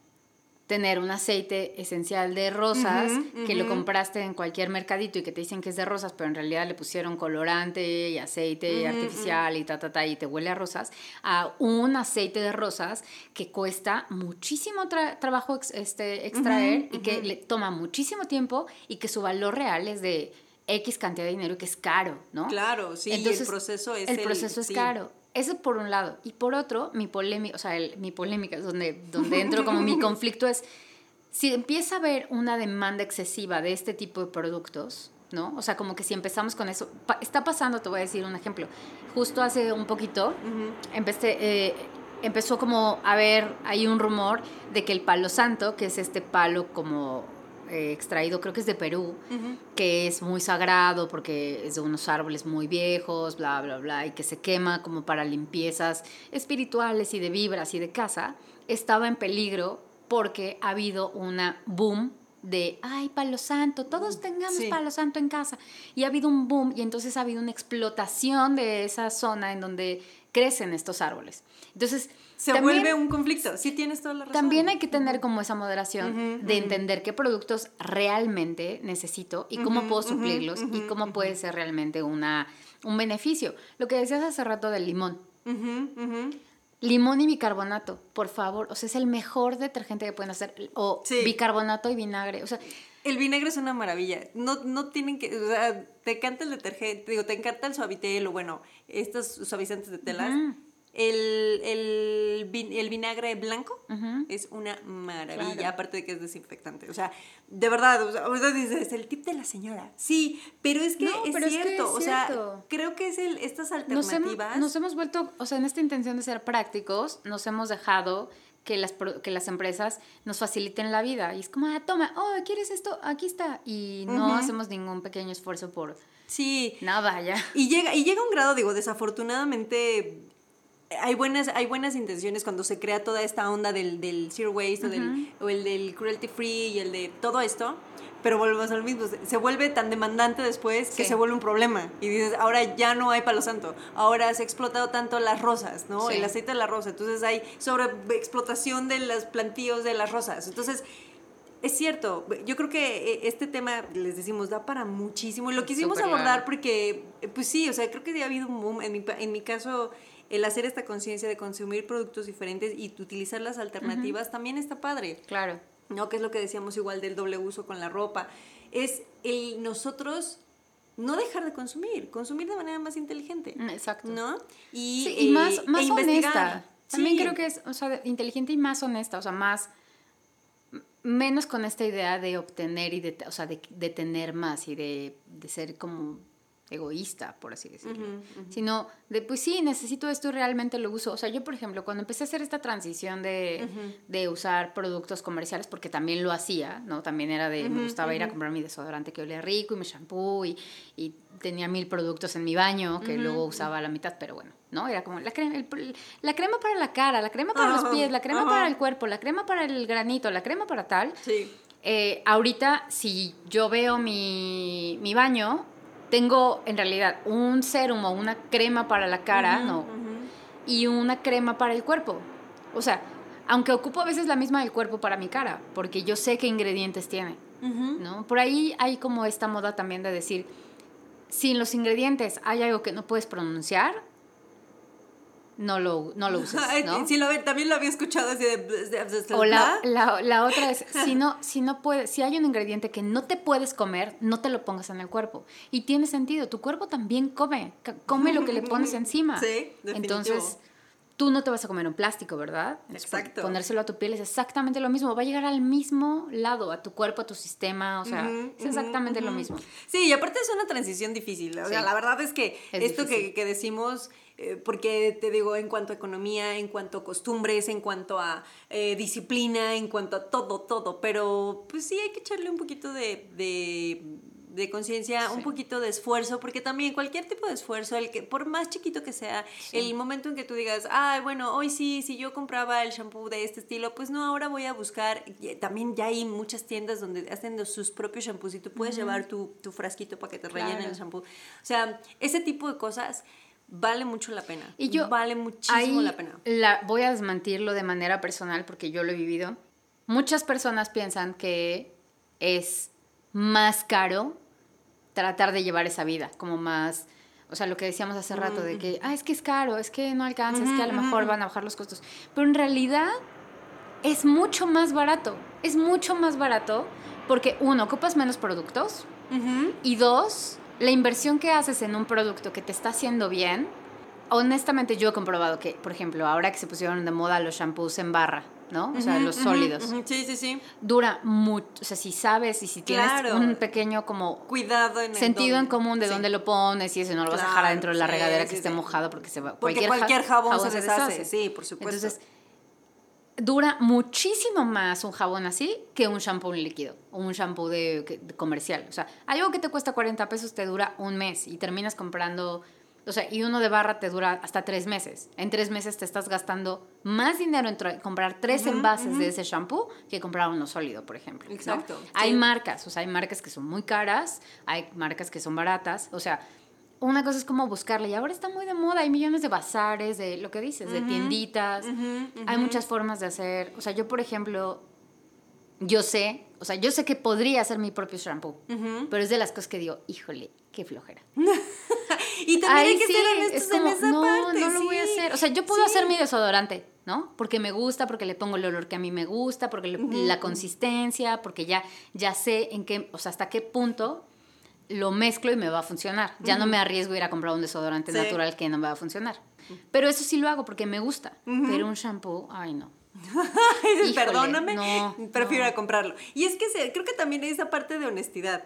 tener un aceite esencial de rosas que lo compraste en cualquier mercadito y que te dicen que es de rosas, pero en realidad le pusieron colorante y aceite artificial y ta, ta, ta, y te huele a rosas, a un aceite de rosas que cuesta muchísimo trabajo este, extraer y que le toma muchísimo tiempo y que su valor real es de X cantidad de dinero que es caro, ¿no?
Claro, sí, Entonces, el proceso es
el, proceso es caro. Eso por un lado. Y por otro, mi polémica, o sea, mi polémica es donde, donde entro como mi conflicto es, si empieza a haber una demanda excesiva de este tipo de productos, ¿no? O sea, como que si empezamos con eso, está pasando, te voy a decir un ejemplo. Justo hace un poquito, empecé, eh, empezó como a ver, hay un rumor de que el palo santo, que es este palo como eh, extraído, creo que es de Perú, que es muy sagrado porque es de unos árboles muy viejos, bla, bla, bla, y que se quema como para limpiezas espirituales y de vibras y de casa, estaba en peligro porque ha habido una boom de, ay, palo santo, todos tengamos palo santo en casa. Y ha habido un boom y entonces ha habido una explotación de esa zona en donde crecen estos árboles. Entonces,
se vuelve un conflicto. Sí, tienes toda la razón.
También hay que tener como esa moderación de entender qué productos realmente necesito y cómo puedo suplirlos y cómo puede ser realmente una, un beneficio. Lo que decías hace rato del limón. Limón y bicarbonato, por favor. O sea, es el mejor detergente que pueden hacer. O bicarbonato y vinagre. O sea,
el vinagre es una maravilla. No, no tienen que. O sea, te encanta el detergente, digo, te encanta el suavitel o bueno, estos suavizantes de telas. El, el, vinagre blanco es una maravilla, aparte de que es desinfectante. O sea, de verdad, o sea, dices, el tip de la señora. Sí, pero es que, es, cierto, O sea, creo que es el, estas alternativas.
Nos hemos, vuelto, o sea, en esta intención de ser prácticos, nos hemos dejado que las, que las empresas nos faciliten la vida. Y es como, ah, toma, oh, ¿quieres esto? Aquí está. Y no hacemos ningún pequeño esfuerzo por...
Sí.
Nada, ya.
Y llega, y llega un grado, digo, desafortunadamente hay buenas, hay buenas intenciones cuando se crea toda esta onda del, del zero waste o, del, o el del cruelty free y el de todo esto, pero volvemos al mismo, se vuelve tan demandante después que se vuelve un problema. Y dices, ahora ya no hay palo santo, ahora se ha explotado tanto las rosas, ¿no?
Sí.
El aceite de la rosa, entonces hay sobreexplotación de los plantíos de las rosas. Entonces, es cierto, yo creo que eh, este tema, les decimos, da para muchísimo. Y lo quisimos abordar porque, pues sí, o sea, creo que ha habido un boom. En mi, en mi caso, el hacer esta conciencia de consumir productos diferentes y utilizar las alternativas también está padre.
Claro.
¿no? Que es lo que decíamos igual del doble uso con la ropa. Es el nosotros no dejar de consumir, consumir de manera más inteligente.
Mm, Exacto.
¿No? Y,
Sí, y
eh,
más,
e
más
investigar.
honesta. También
Sí.
creo que es, o sea, inteligente y más honesta, o sea, más menos con esta idea de obtener y de, o sea, de, de tener más y de, de ser como egoísta, por así decirlo. Sino de, pues sí, necesito esto y realmente lo uso. O sea, yo, por ejemplo, cuando empecé a hacer esta transición de, de usar productos comerciales, porque también lo hacía, ¿no? También era de, me gustaba ir a comprar mi desodorante que olía rico y mi shampoo y, y tenía mil productos en mi baño que luego usaba a la mitad, pero bueno, ¿no? Era como la crema, el- la crema para la cara, la crema para los pies, la crema para el cuerpo, la crema para el granito, la crema para tal.
Sí.
Eh, ahorita, si yo veo mi, mi baño, tengo en realidad un serum o una crema para la cara, ¿no? Y una crema para el cuerpo. O sea, aunque ocupo a veces la misma del cuerpo para mi cara, porque yo sé qué ingredientes tiene, ¿no? Por ahí hay como esta moda también de decir, si en los ingredientes hay algo que no puedes pronunciar, no lo, no lo uses, ¿no?
Sí, lo, también lo había escuchado así de...
O la, la, la otra es, si no, si no puedes, si hay un ingrediente que no te puedes comer, no te lo pongas en el cuerpo. Y tiene sentido, tu cuerpo también come, come lo que le pones encima.
Sí, definitivo.
Entonces, tú no te vas a comer un plástico, ¿verdad?
Exacto.
Ponérselo a tu piel es exactamente lo mismo, va a llegar al mismo lado, a tu cuerpo, a tu sistema, o sea, es exactamente lo mismo.
Sí, y aparte es una transición difícil. O sea,
Sí.
la verdad es que
Es
esto que decimos, eh, porque te digo, en cuanto a economía, en cuanto a costumbres, en cuanto a eh, disciplina, en cuanto a todo, todo. Pero pues sí, hay que echarle un poquito de, de, de conciencia, un
Sí.
poquito de esfuerzo, porque también cualquier tipo de esfuerzo, el que por más chiquito que sea, el momento en que tú digas, ay, bueno, hoy sí, si yo compraba el shampoo de este estilo, pues no, ahora voy a buscar, también ya hay muchas tiendas donde hacen sus propios shampoos y tú puedes llevar tu, tu frasquito para que te rellenen
Claro.
el shampoo. O sea, ese tipo de cosas vale mucho la pena.
Y yo
vale muchísimo
ahí
la pena.
la- voy a desmentirlo de manera personal porque yo lo he vivido. Muchas personas piensan que es más caro tratar de llevar esa vida, como más, o sea, lo que decíamos hace rato de que, ah, es que es caro, es que no alcanza, es que a lo mejor van a bajar los costos. Pero en realidad es mucho más barato, es mucho más barato porque uno, ocupas menos productos y dos, la inversión que haces en un producto que te está haciendo bien, honestamente yo he comprobado que, por ejemplo, ahora que se pusieron de moda los shampoos en barra, ¿no? O sea, los sólidos.
Sí, sí, sí.
Dura mucho, o sea, si sabes y si tienes
Claro.
un pequeño como
Cuidado en el
sentido en común de
Sí.
dónde lo pones y eso, no lo vas a dejar adentro de la
sí,
regadera que
sí,
esté mojado porque se va
Porque cualquier jabón se deshace, sí, por supuesto.
Entonces, dura muchísimo más un jabón así que un shampoo líquido o un shampoo de, comercial. O sea, algo que te cuesta 40 pesos te dura un mes y terminas comprando, o sea, y uno de barra te dura hasta tres meses. En tres meses te estás gastando más dinero en comprar tres envases de ese shampoo que comprar uno sólido, por ejemplo. ¿no?
Exacto,
Hay marcas, o sea, hay marcas que son muy caras, hay marcas que son baratas, o sea, una cosa es como buscarle y ahora está muy de moda, hay millones de bazares, de lo que dices, de tienditas, hay muchas formas de hacer, o sea, yo por ejemplo, yo sé, o sea, yo sé que podría hacer mi propio shampoo, pero es de las cosas que digo, híjole, qué flojera.
Y también hay que
sí,
ser
es
en
como,
esa
no,
parte.
no lo voy a hacer. O sea, yo puedo
Sí.
hacer mi desodorante, ¿no? Porque me gusta, porque le pongo el olor que a mí me gusta, porque le- la consistencia, porque ya, ya sé en qué, o sea, hasta qué punto lo mezclo y me va a funcionar. Ya no me arriesgo a ir a comprar un desodorante
Sí.
natural que no me va a funcionar. Pero eso sí lo hago porque me gusta. Pero un shampoo, ay no. Híjole,
Perdóname,
no,
prefiero
no.
comprarlo. Y es que se- creo que también hay esa parte de honestidad.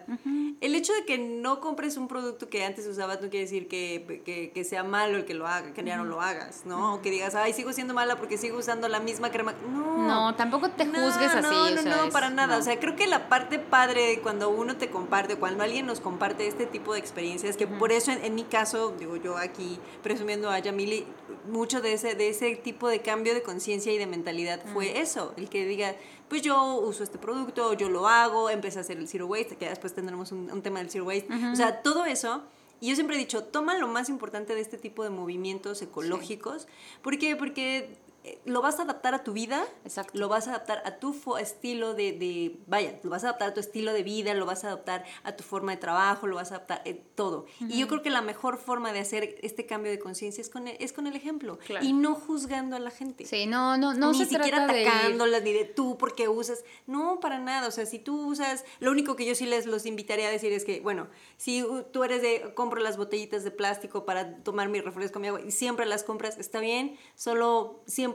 El hecho de que no compres un producto que antes usabas no quiere decir que, que, que sea malo el que lo haga, que ya no lo hagas, ¿no? O que digas, ay, sigo siendo mala porque sigo usando la misma crema. No.
No, tampoco te
No,
juzgues así.
No,
o
no,
sea,
no,
es-
para nada.
no.
O sea, creo que la parte padre de cuando uno te comparte, cuando alguien nos comparte este tipo de experiencias, que por eso en, en mi caso, digo yo aquí presumiendo a Yamili, mucho de ese, de ese tipo de cambio de conciencia y de mentalidad fue eso, el que diga, pues yo uso este producto, yo lo hago, empecé a hacer el zero waste, que después tendremos un, un tema del zero waste. O sea, todo eso. Y yo siempre he dicho, toma lo más importante de este tipo de movimientos ecológicos. ¿Por qué? Porque lo vas a adaptar a tu vida,
Exacto.
lo vas a adaptar a tu estilo de, de- vaya, lo vas a adaptar a tu estilo de vida, lo vas a adaptar a tu forma de trabajo, lo vas a adaptar eh, todo. Y yo creo que la mejor forma de hacer este cambio de conciencia es con el, es con el ejemplo
Claro.
y no juzgando a la gente.
Sí, no, no, no
ni
se
siquiera atacándolas ni de tú porque usas. No, para nada. O sea, si tú usas. Lo único que yo sí les los invitaría a decir es que, bueno, si tú eres de. compro las botellitas de plástico para tomar mi refresco, mi agua, y siempre las compras, está bien. Solo siempre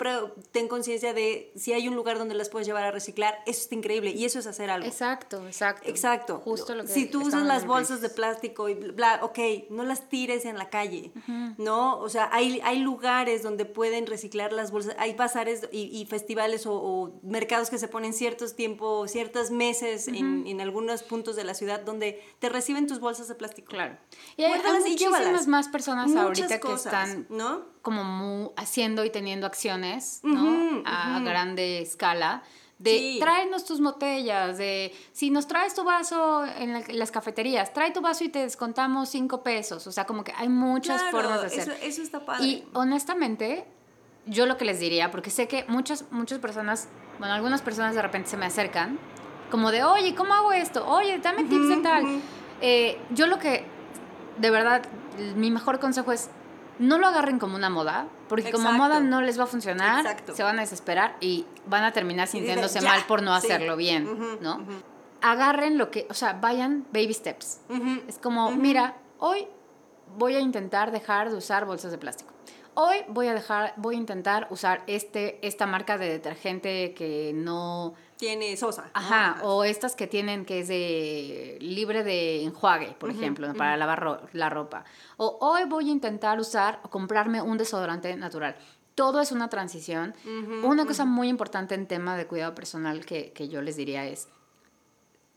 ten conciencia de si hay un lugar donde las puedes llevar a reciclar, eso está increíble. Y eso es hacer algo.
Exacto, exacto.
Exacto.
Justo lo que
si tú usas las bolsas de plástico y bla, ok, no las tires en la calle, ¿no? O sea, hay, hay lugares donde pueden reciclar las bolsas, hay bazares y, y festivales o, o mercados que se ponen ciertos tiempos, ciertos meses en, en algunos puntos de la ciudad donde te reciben tus bolsas de plástico.
Claro. Y hay, hay
y
muchísimas
llévalas.
más personas
Muchas
ahorita que
cosas,
están
¿no?
Como mu- haciendo y teniendo acciones, ¿no?
Ujú,
a
ujú.
grande escala. De
Sí.
tráenos tus botellas, de si nos traes tu vaso en, la- en las cafeterías, trae tu vaso y te descontamos cinco pesos. O sea, como que hay muchas
Claro,
formas de hacer.
Eso, eso está padre.
Y honestamente, yo lo que les diría, porque sé que muchas, muchas personas, bueno, algunas personas de repente se me acercan, como de, oye, ¿cómo hago esto? Oye, dame tips de
Ujú,
tal.
ujú.
Eh, yo lo que, de verdad, mi mejor consejo es, no lo agarren como una moda, porque como moda no les va a funcionar,
Exacto.
se van a desesperar y van a terminar sintiéndose mal por no
Sí.
hacerlo bien, ¿no? Agarren lo que, o sea, vayan baby steps. Es como, mira, hoy voy a intentar dejar de usar bolsas de plástico. Hoy voy a dejar, voy a intentar usar este, esta marca de detergente que no,
Tiene sosa. ¿no?
ajá, o estas que tienen que es de libre de enjuague, por ejemplo, para lavar ro- la ropa. O hoy voy a intentar usar o comprarme un desodorante natural. Todo es una transición. Una cosa muy importante en tema de cuidado personal que, que yo les diría es,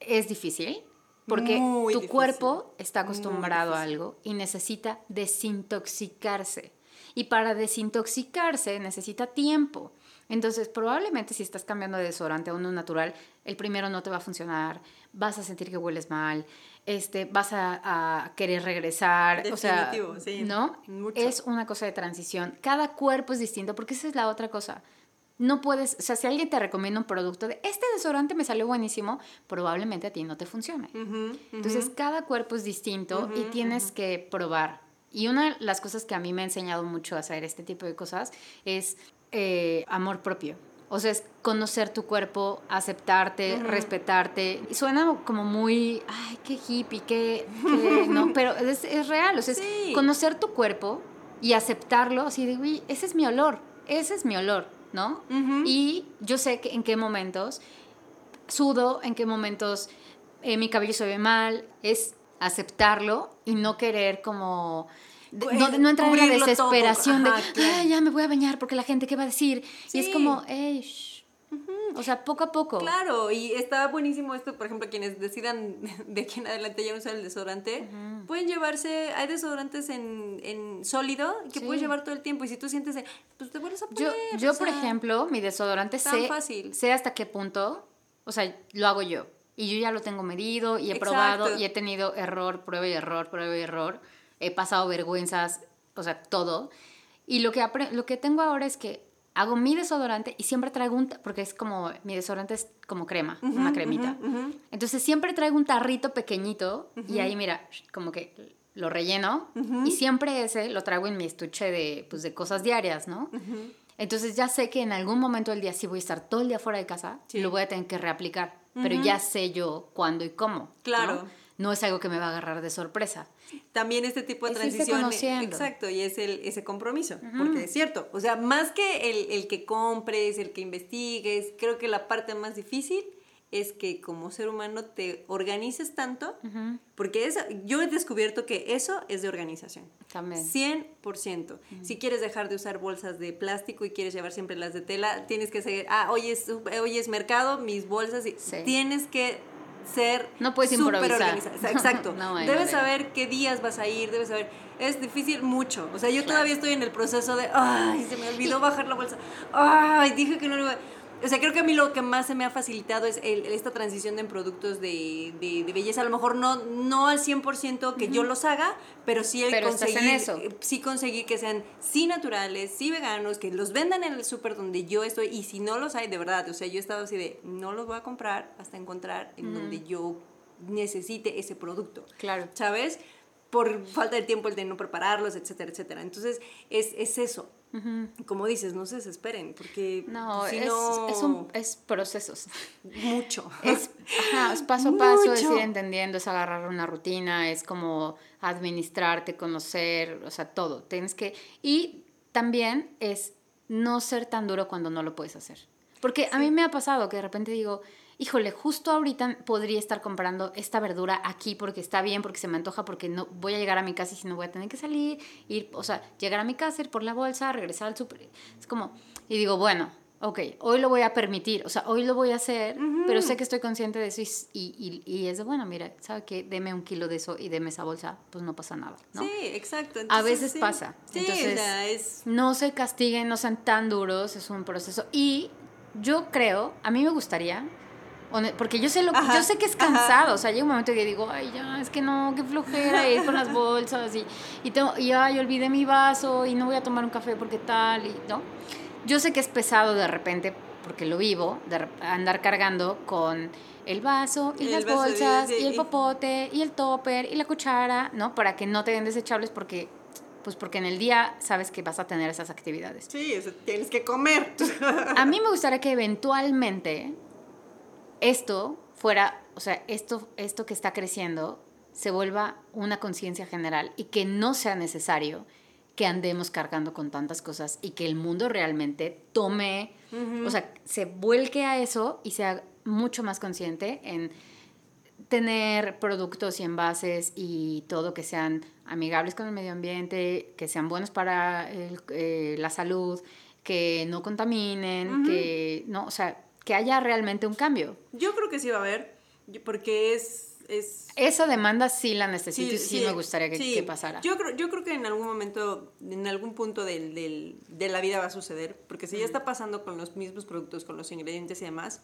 es difícil porque
Muy
tu
difícil.
cuerpo está acostumbrado a algo y necesita desintoxicarse. Y para desintoxicarse necesita tiempo. Entonces, probablemente si estás cambiando de desodorante a uno natural, el primero no te va a funcionar, vas a sentir que hueles mal, este, vas a, a querer regresar, o sea,
sí,
¿no?
mucho.
Es una cosa de transición. Cada cuerpo es distinto, porque esa es la otra cosa. No puedes, o sea, si alguien te recomienda un producto de este desodorante me salió buenísimo, probablemente a ti no te funcione. Entonces, cada cuerpo es distinto y tienes que probar. Y una de las cosas que a mí me ha enseñado mucho a hacer este tipo de cosas es eh, amor propio. O sea, es conocer tu cuerpo, aceptarte, respetarte. Y suena como muy, ay, qué hippie, qué, qué-", no, pero es, es real. O sea,
Sí.
es conocer tu cuerpo y aceptarlo, así de, uy, ese es mi olor, ese es mi olor, ¿no? Y yo sé que en qué momentos sudo, en qué momentos eh, mi cabello se ve mal, es aceptarlo y no querer como... no, no entrar en la desesperación
Ajá,
de,
claro.
"Ay, ya me voy a bañar porque la gente qué va a decir. Y es como, "Ey, shh". o sea, poco a poco.
Claro, y está buenísimo esto, por ejemplo, quienes decidan de aquí en adelante ya no usar el desodorante, pueden llevarse, hay desodorantes en, en sólido que
Sí.
puedes llevar todo el tiempo y si tú sientes, de, pues te vuelves a
Yo,
poner.
yo
o
por ejemplo, mi desodorante sé,
fácil.
sé hasta qué punto, o sea, lo hago yo. Y yo ya lo tengo medido y he
Exacto.
probado y he tenido error, prueba y error, prueba y error. He pasado vergüenzas, o sea, todo. Y lo que, lo que tengo ahora es que hago mi desodorante y siempre traigo un, porque es como, mi desodorante es como crema, una cremita.
ujú.
Entonces siempre traigo un tarrito pequeñito y ahí mira, como que lo relleno y siempre ese lo traigo en mi estuche de, pues, de cosas diarias, ¿no? Entonces ya sé que en algún momento del día, si voy a estar todo el día fuera de casa,
Sí.
lo voy a tener que reaplicar, pero ya sé yo cuándo y cómo.
Claro.
no es algo que me va a agarrar de sorpresa.
También este tipo de
Es
transición. Exacto, y es el, ese compromiso, porque es cierto. O sea, más que el, el que compres, el que investigues, creo que la parte más difícil es que como ser humano te organices tanto, porque esa, yo he descubierto que eso es de organización.
También.
100%. Si quieres dejar de usar bolsas de plástico y quieres llevar siempre las de tela, tienes que seguir, ah, hoy es, hoy es mercado, mis bolsas, y
Sí.
tienes que ser
No puedes
súper
improvisar.
organizada. Exacto.
No
debes saber qué días vas a ir, debes saber. Es difícil mucho. O sea, yo todavía estoy en el proceso de, ay, se me olvidó bajar la bolsa. Ay, dije que no lo iba a-". O sea, creo que a mí lo que más se me ha facilitado es el- esta transición en productos de, de- de belleza. A lo mejor no, no al 100% que yo los haga, pero sí el
Pero estás en
conseguir,
eso.
eh, sí conseguir que sean sí naturales, sí veganos, que los vendan en el súper donde yo estoy. Y si no los hay, de verdad, o sea, yo he estado así de, no los voy a comprar hasta encontrar en donde yo necesite ese producto.
Claro.
¿Sabes? Por falta de tiempo, el de no prepararlos, etcétera, etcétera. Entonces, es, es eso. Como dices, no se desesperen, porque
No,
si
es,
no...
es, un, es procesos.
Mucho.
Es, ajá, es paso a paso, es ir entendiendo, es agarrar una rutina, es como administrarte, conocer, o sea, todo. Tienes que. Y también es no ser tan duro cuando no lo puedes hacer. Porque a mí me ha pasado que de repente digo, híjole, justo ahorita podría estar comprando esta verdura aquí porque está bien, porque se me antoja, porque no voy a llegar a mi casa y si no voy a tener que salir, ir, o sea, llegar a mi casa, ir por la bolsa, regresar al súper. Es como, y digo, bueno, ok, hoy lo voy a permitir, o sea, hoy lo voy a hacer, pero sé que estoy consciente de eso y, y, y es de, bueno, mira, ¿sabe qué? Deme un kilo de eso y deme esa bolsa, pues no pasa nada, ¿no?
Sí, exacto.
A veces
sí.
pasa.
Sí,
Entonces,
o sea, es...
no se castiguen, no sean tan duros, es un proceso. Y yo creo, a mí me gustaría, porque yo sé, lo,
Ajá,
yo sé que es
ajá.
cansado, o sea, llega un momento que digo, ay, ya, es que no, qué flojera ir con las bolsas y, y, tengo, y ay, olvidé mi vaso y no voy a tomar un café porque tal, y, ¿no? Yo sé que es pesado de repente, porque lo vivo, de andar cargando con el vaso y
El
las
vaso de-
bolsas
de-
y el popote y el topper y la cuchara, ¿no? Para que no te den desechables porque, pues porque en el día sabes que vas a tener esas actividades.
Sí, tienes que comer.
A mí me gustaría que eventualmente esto fuera, o sea, esto, esto que está creciendo se vuelva una conciencia general y que no sea necesario que andemos cargando con tantas cosas y que el mundo realmente tome, o sea, se vuelque a eso y sea mucho más consciente en tener productos y envases y todo que sean amigables con el medio ambiente, que sean buenos para el- eh, la salud, que no contaminen, que no, o sea, que haya realmente un cambio.
Yo creo que sí va a haber, porque es... es
Esa demanda sí la necesito y sí, me gustaría que,
sí.
que pasara.
Yo creo, yo creo que en algún momento, en algún punto del, del- de la vida va a suceder, porque si ya está pasando con los mismos productos, con los ingredientes y demás,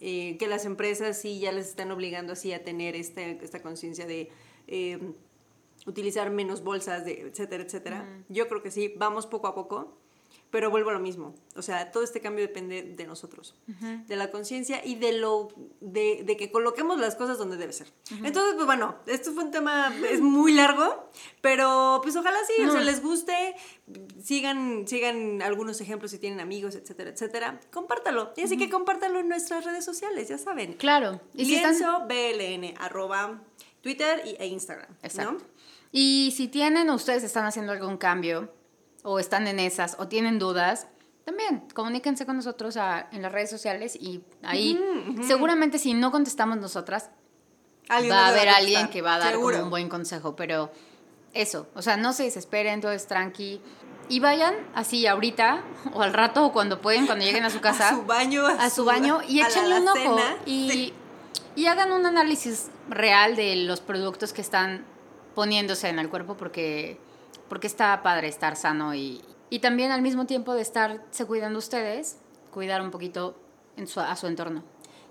eh, que las empresas sí ya les están obligando así a tener este, esta conciencia de eh, utilizar menos bolsas, de, etcétera, etcétera. Yo creo que sí, vamos poco a poco. Pero vuelvo a lo mismo. O sea, todo este cambio depende de nosotros, de la conciencia y de lo de, de que coloquemos las cosas donde debe ser. Entonces, pues bueno, esto fue un tema, es muy largo, pero pues ojalá sí, o sea, les guste, sigan, sigan algunos ejemplos si tienen amigos, etcétera, etcétera. Compártalo. Y así que compártalo en nuestras redes sociales, ya saben.
Claro. Y si están-
BLN, arroba Twitter e Instagram.
Exacto.
¿no?
Y si tienen, o ustedes están haciendo algún cambio, o están en esas, o tienen dudas, también comuníquense con nosotros a- en las redes sociales y ahí seguramente si no contestamos nosotras,
Alguien
va a haber alguien que va a dar como un buen consejo, pero eso, o sea, no se desesperen, todo es tranqui. Y vayan así ahorita, o al rato, o cuando pueden, cuando lleguen a su casa,
A su baño,
a su baño y échenle un ojo
alacena.
y,
Sí.
y hagan un análisis real de los productos que están poniéndose en el cuerpo porque, porque está padre estar sano y, y también al mismo tiempo de estarse cuidando ustedes, cuidar un poquito en su, a su entorno.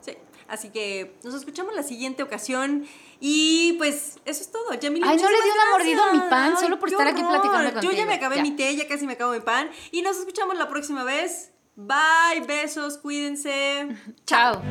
Sí, así que nos escuchamos la siguiente ocasión y pues eso es todo. Yamile,
Ay, no le di una mordida a mi pan solo por estar aquí platicando
Yo ya
contigo.
me acabé
Ya.
mi té, ya casi me acabo mi pan y nos escuchamos la próxima vez. Bye, besos, cuídense.
Chao.